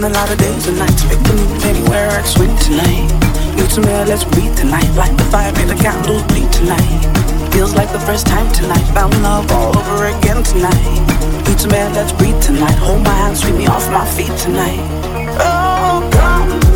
been a lot of days and nights Picking anywhere I swim tonight. New to me, let's breathe tonight. Light the fire, make the candles bleed tonight. Feels like the first time tonight. Found love all over again tonight. You to me, let's breathe tonight. Hold my hand, sweep me off my feet tonight. Oh, come.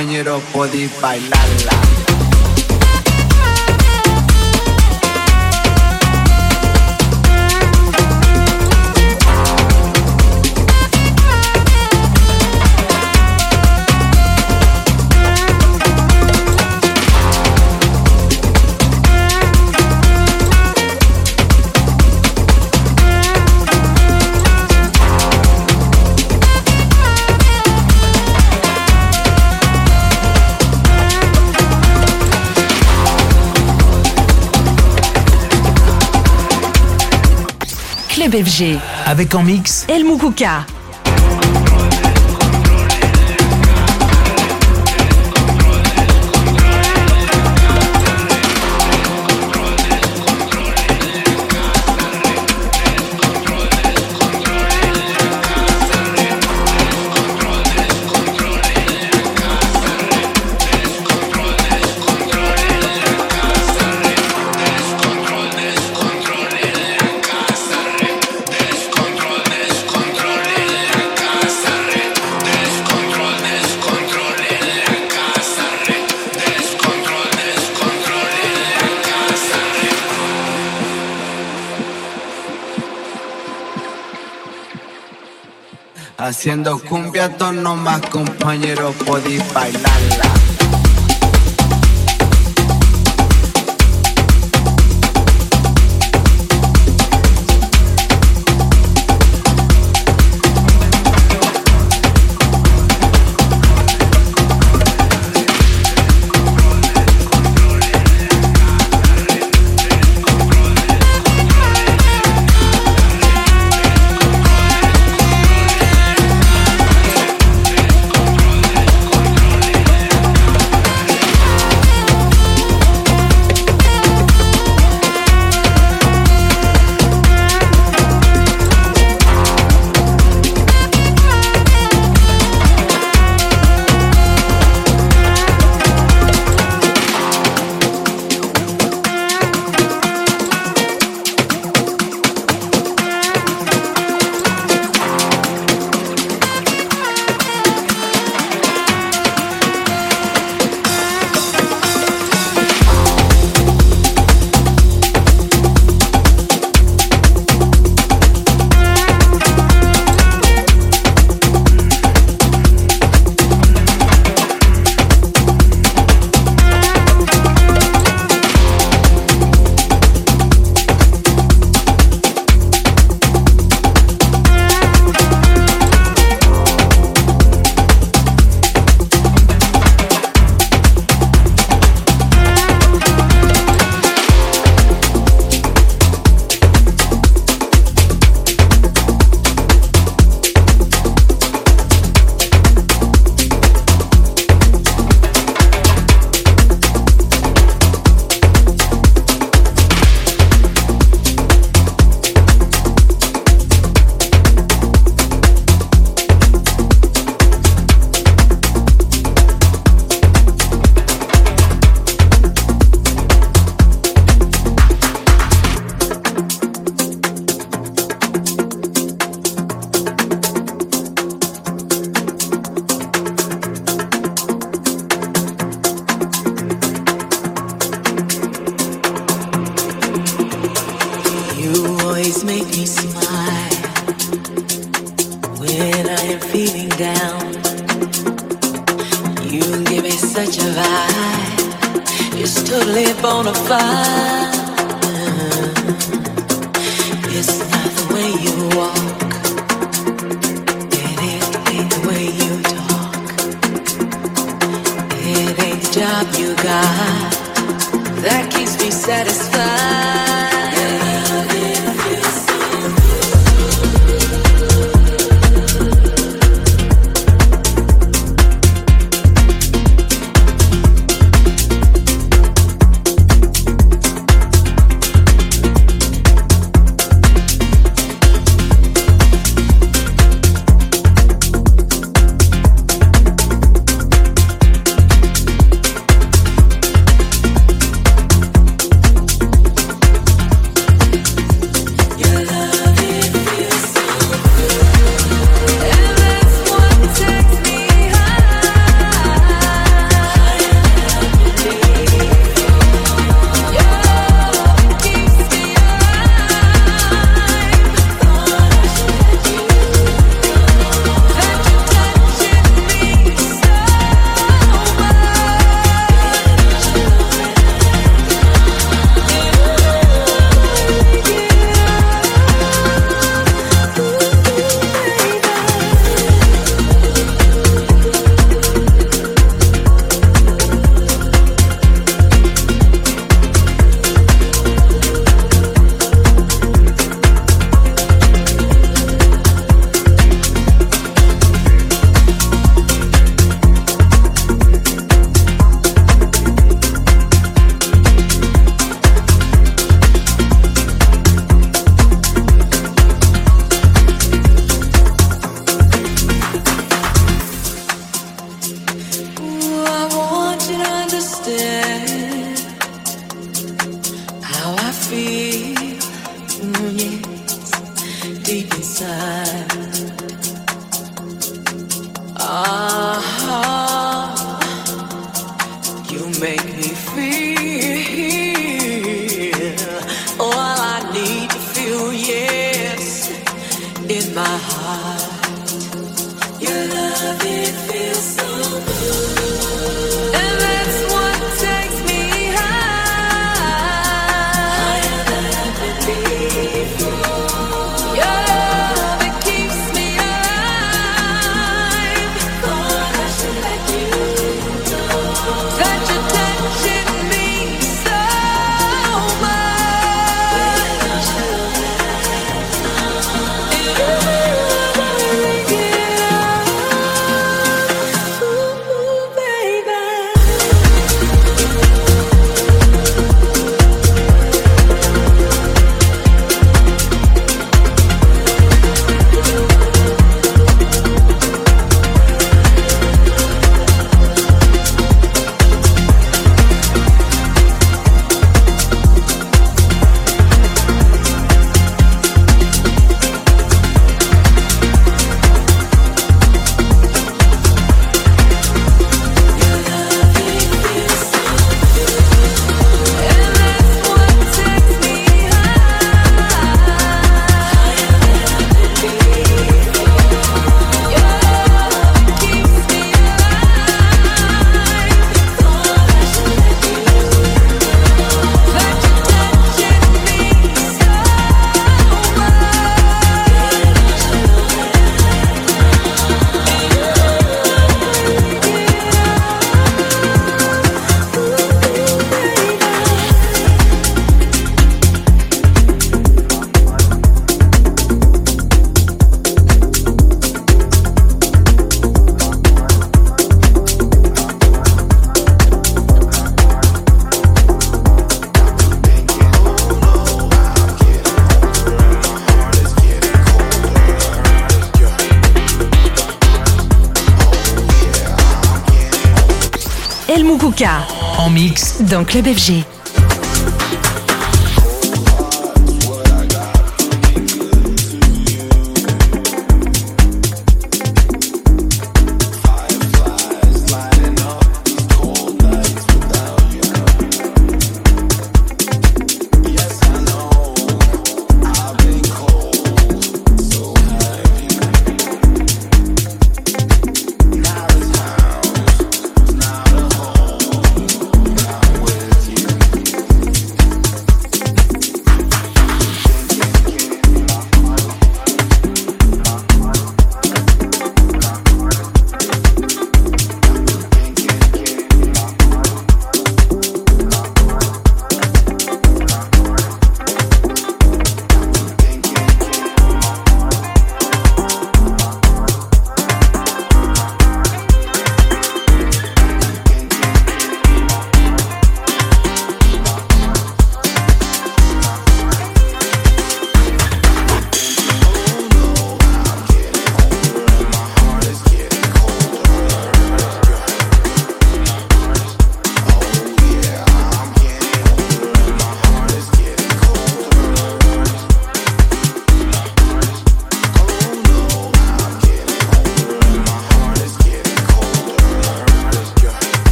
Compañero podéis Avec en mix El Moukouka. Haciendo cumbia, tono más compañeros, podéis bailarla. En mix. Dans Club FG.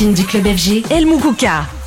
Du club FG, El Moukouka.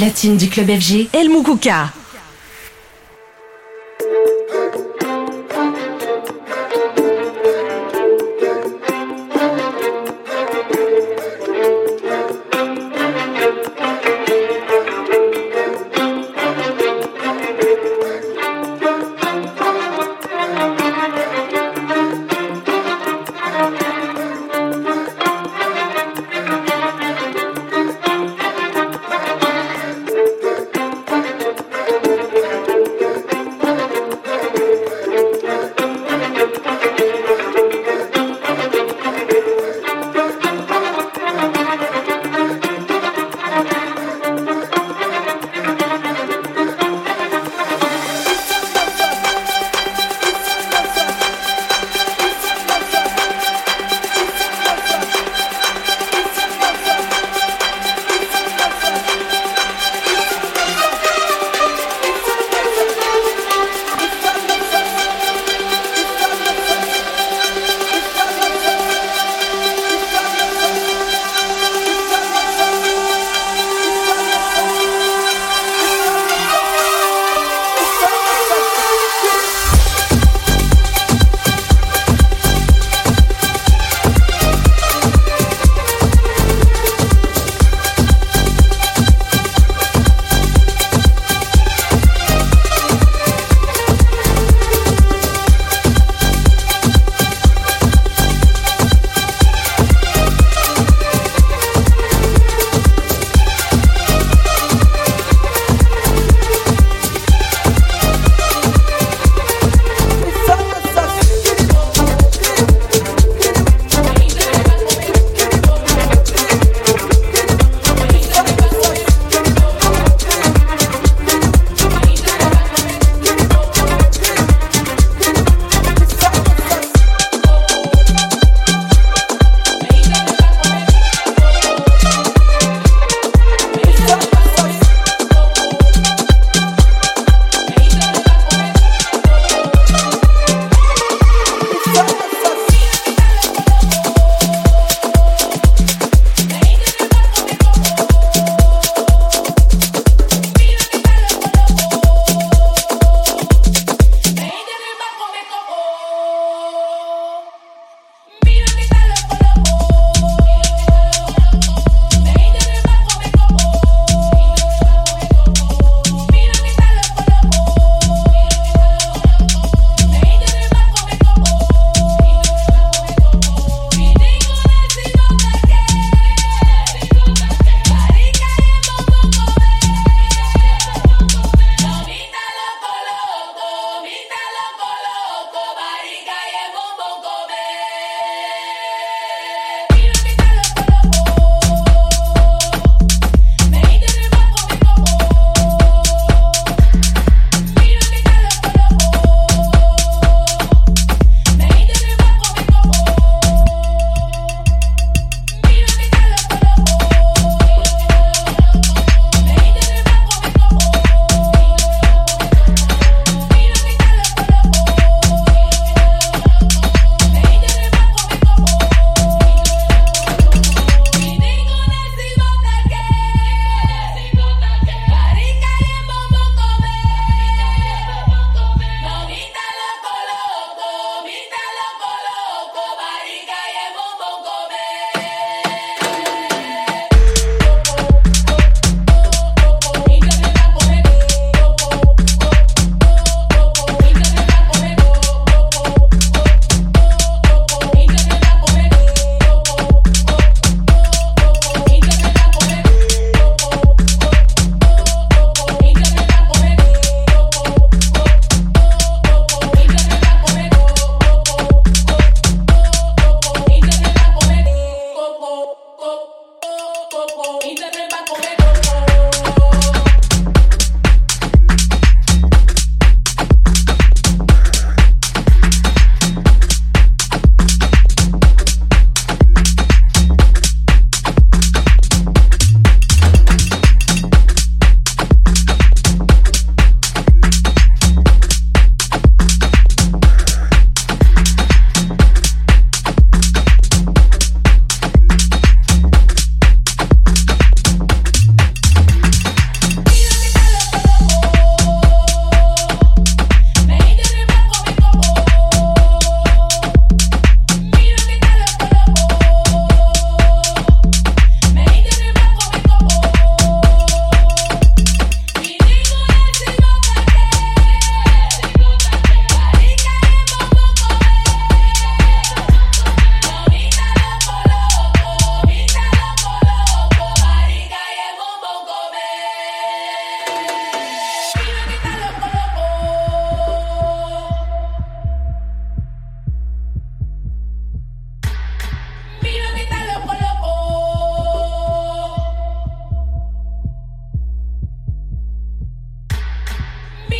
Platine du club FG, El Moukouka.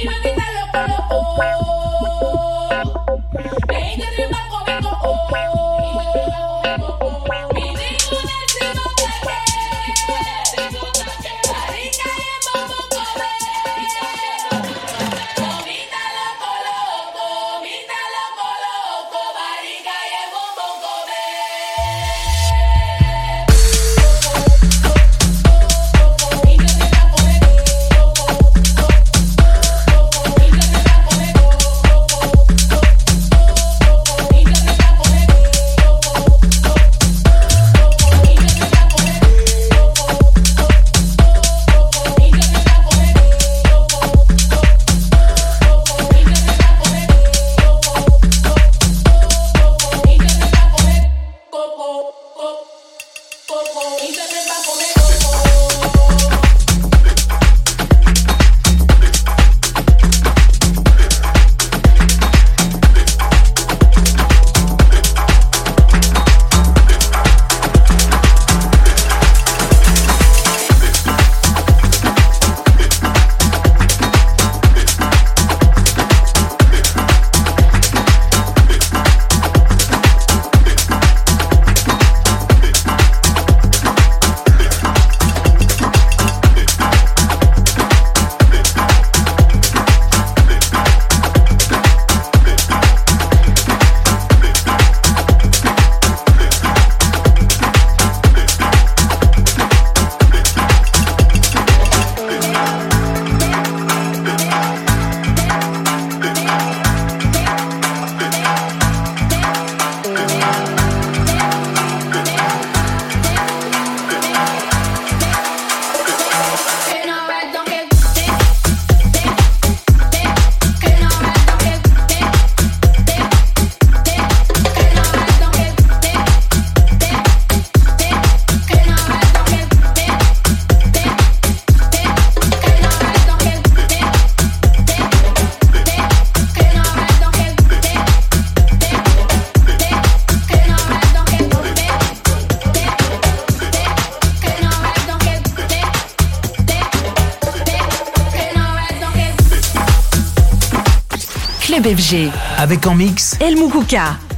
Mami, mami. FG. Avec en mix El Moukouka.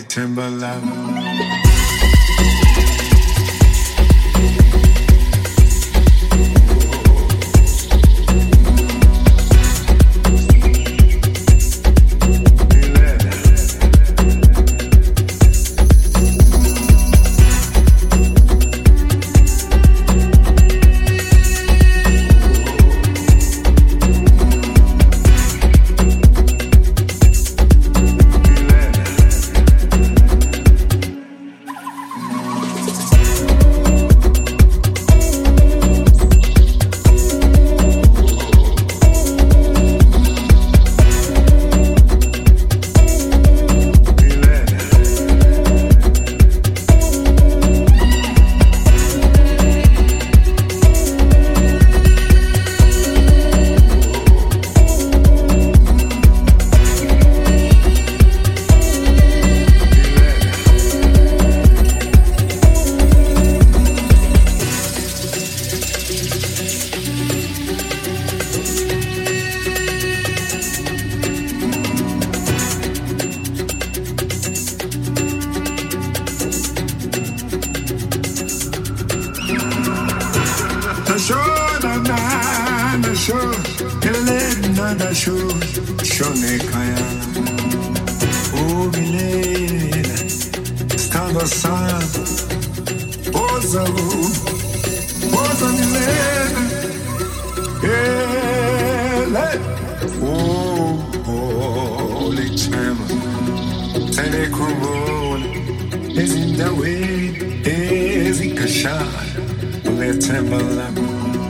Timberland.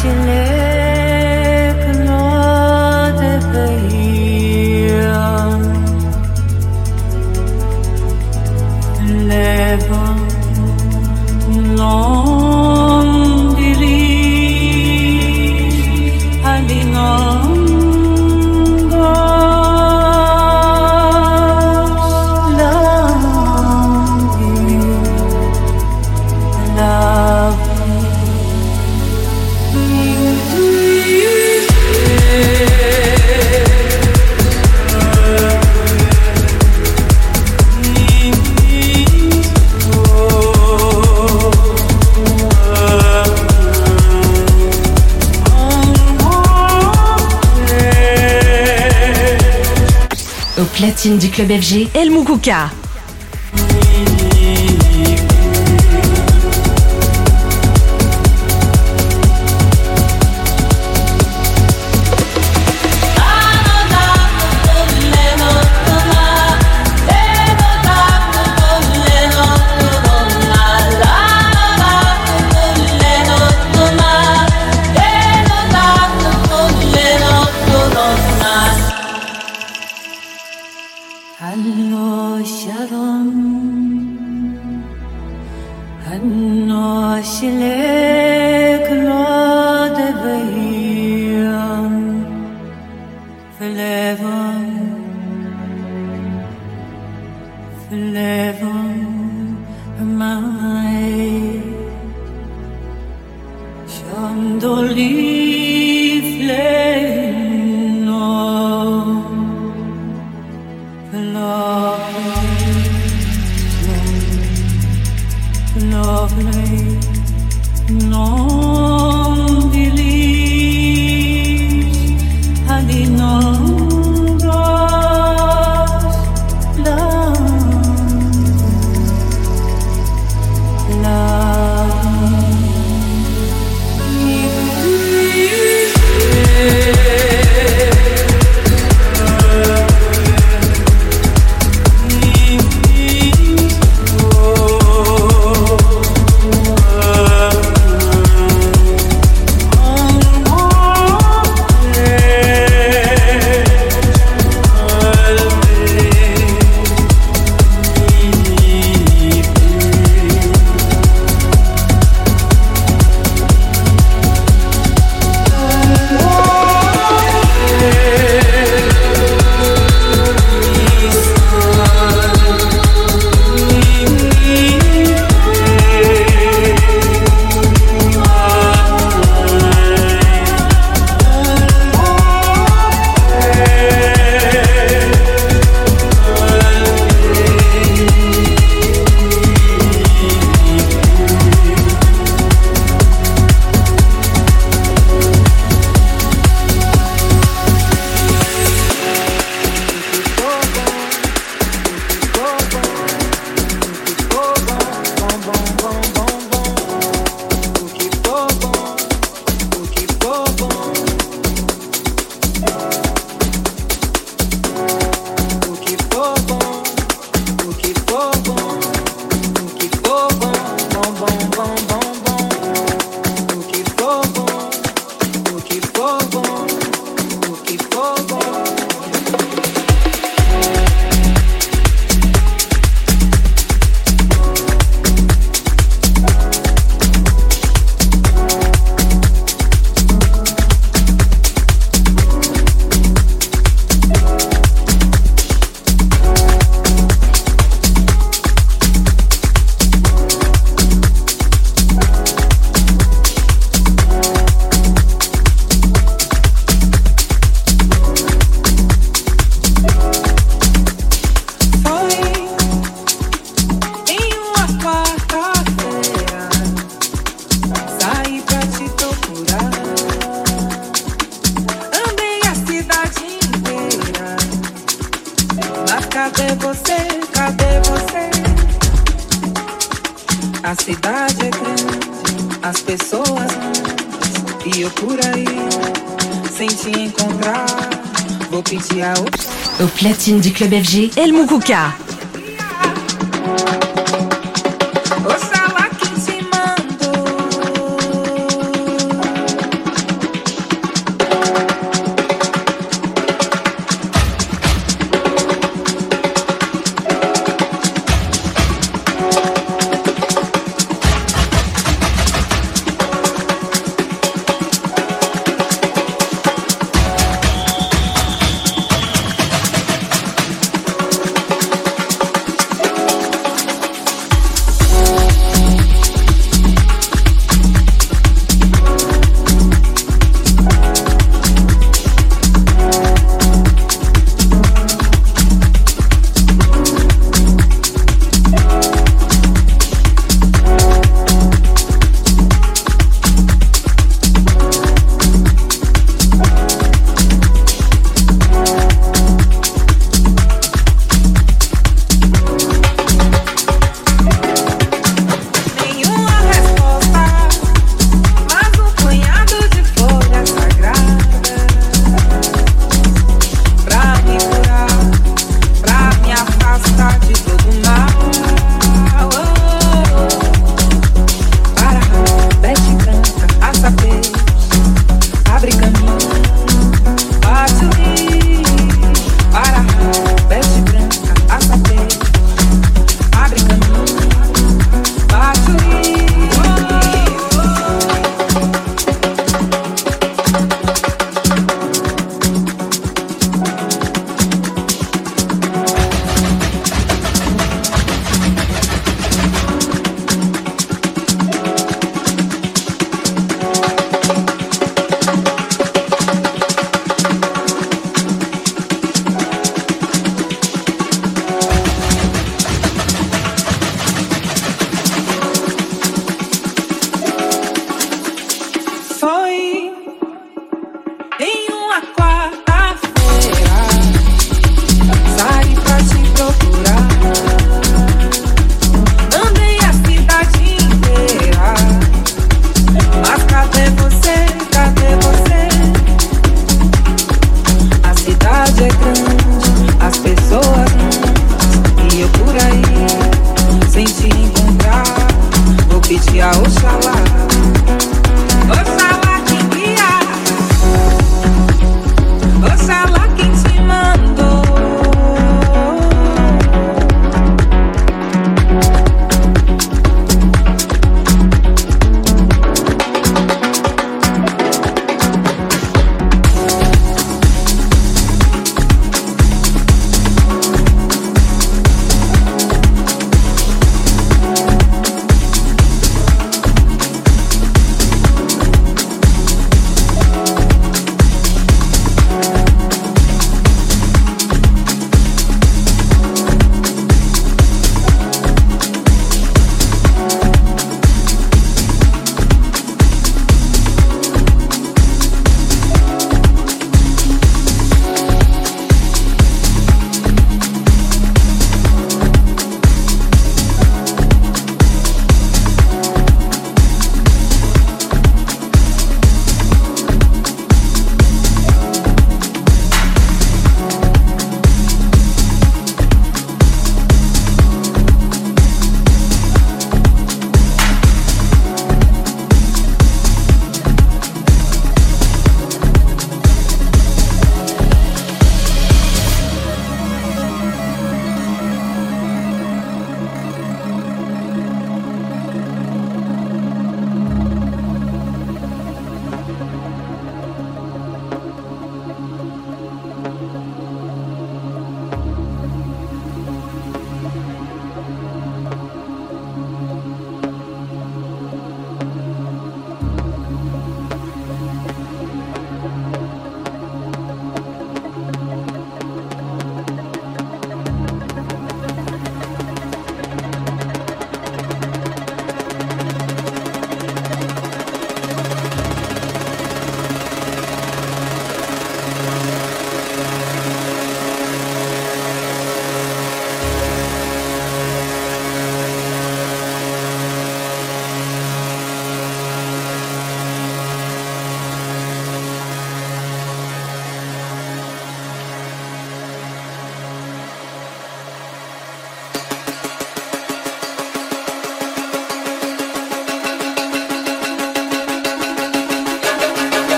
心里。Du Club FG, El Moukouka. Du club FG, El Mukuka. se a